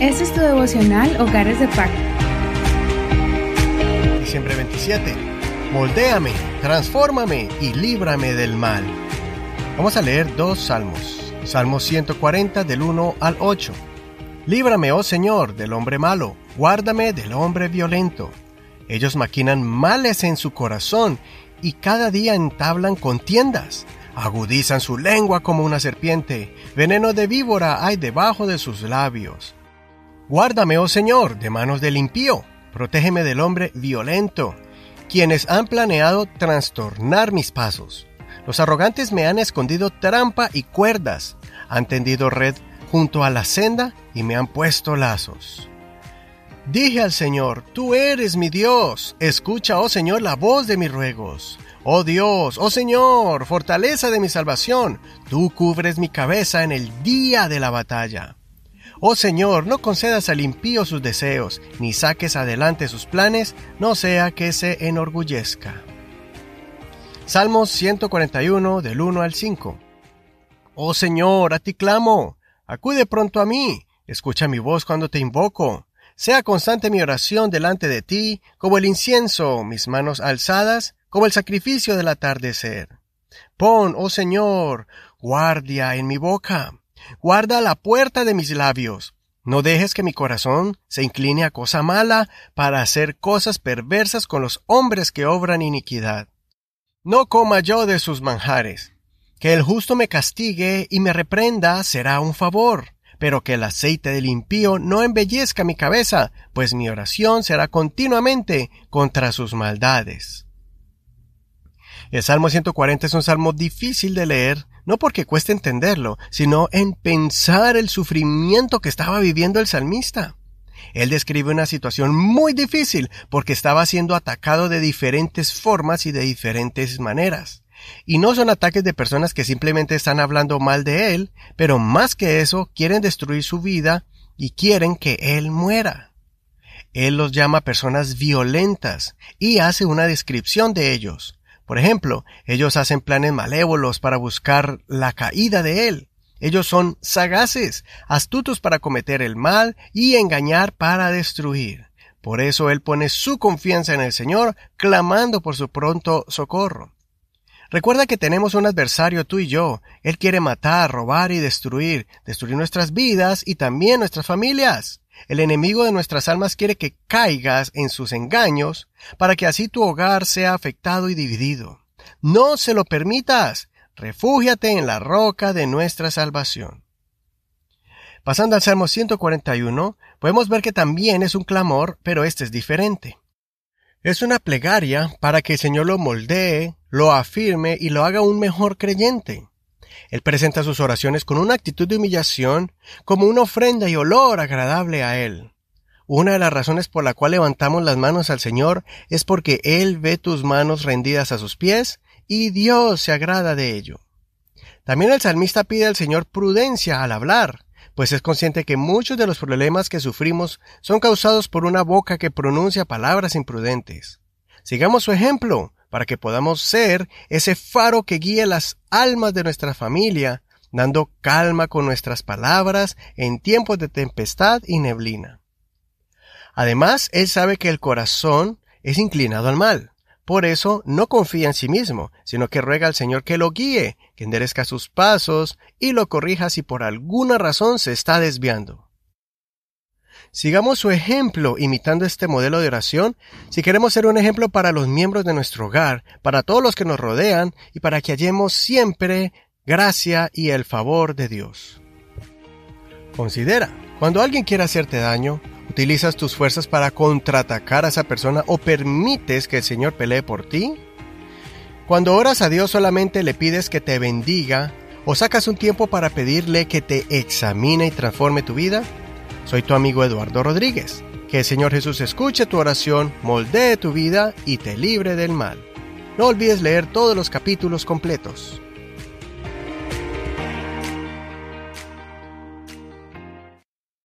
Este es tu devocional Hogares de Pacto. Diciembre 27. Moldéame, transfórmame y líbrame del mal. Vamos a leer dos salmos. Salmo 140 del 1 al 8. Líbrame, oh Señor, del hombre malo, guárdame del hombre violento. Ellos maquinan males en su corazón y cada día entablan contiendas. Agudizan su lengua como una serpiente, veneno de víbora hay debajo de sus labios. Guárdame, oh Señor, de manos del impío, protégeme del hombre violento, quienes han planeado trastornar mis pasos. Los arrogantes me han escondido trampa y cuerdas, han tendido red junto a la senda y me han puesto lazos. Dije al Señor, Tú eres mi Dios, escucha, oh Señor, la voz de mis ruegos. Oh Dios, oh Señor, fortaleza de mi salvación, tú cubres mi cabeza en el día de la batalla. Oh Señor, no concedas al impío sus deseos, ni saques adelante sus planes, no sea que se enorgullezca. Salmos 141 del 1 al 5. Oh Señor, a ti clamo, acude pronto a mí, escucha mi voz cuando te invoco. Sea constante mi oración delante de ti, como el incienso, mis manos alzadas, como el sacrificio del atardecer. Pon, oh Señor, guardia en mi boca, guarda la puerta de mis labios. No dejes que mi corazón se incline a cosa mala para hacer cosas perversas con los hombres que obran iniquidad. No coma yo de sus manjares. Que el justo me castigue y me reprenda será un favor, pero que el aceite del impío no embellezca mi cabeza, pues mi oración será continuamente contra sus maldades. El Salmo 140 es un salmo difícil de leer, no porque cueste entenderlo, sino en pensar el sufrimiento que estaba viviendo el salmista. Él describe una situación muy difícil porque estaba siendo atacado de diferentes formas y de diferentes maneras. Y no son ataques de personas que simplemente están hablando mal de él, pero más que eso quieren destruir su vida y quieren que él muera. Él los llama personas violentas y hace una descripción de ellos. Por ejemplo, ellos hacen planes malévolos para buscar la caída de él. Ellos son sagaces, astutos para cometer el mal y engañar para destruir. Por eso él pone su confianza en el Señor, clamando por su pronto socorro. Recuerda que tenemos un adversario tú y yo. Él quiere matar, robar y destruir, destruir nuestras vidas y también nuestras familias. El enemigo de nuestras almas quiere que caigas en sus engaños para que así tu hogar sea afectado y dividido. No se lo permitas. Refúgiate en la roca de nuestra salvación. Pasando al Salmo 141, podemos ver que también es un clamor, pero este es diferente. Es una plegaria para que el Señor lo moldee, lo afirme y lo haga un mejor creyente. Él presenta sus oraciones con una actitud de humillación, como una ofrenda y olor agradable a Él. Una de las razones por la cual levantamos las manos al Señor es porque Él ve tus manos rendidas a sus pies y Dios se agrada de ello. También el salmista pide al Señor prudencia al hablar, pues es consciente que muchos de los problemas que sufrimos son causados por una boca que pronuncia palabras imprudentes. Sigamos su ejemplo, para que podamos ser ese faro que guíe las almas de nuestra familia, dando calma con nuestras palabras en tiempos de tempestad y neblina. Además, Él sabe que el corazón es inclinado al mal. Por eso no confía en sí mismo, sino que ruega al Señor que lo guíe, que enderezca sus pasos y lo corrija si por alguna razón se está desviando. Sigamos su ejemplo imitando este modelo de oración si queremos ser un ejemplo para los miembros de nuestro hogar, para todos los que nos rodean y para que hallemos siempre gracia y el favor de Dios. Considera, cuando alguien quiere hacerte daño, ¿utilizas tus fuerzas para contraatacar a esa persona o permites que el Señor pelee por ti? Cuando oras a Dios solamente le pides que te bendiga o sacas un tiempo para pedirle que te examine y transforme tu vida? Soy tu amigo Eduardo Rodríguez. Que el Señor Jesús escuche tu oración, moldee tu vida y te libre del mal. No olvides leer todos los capítulos completos.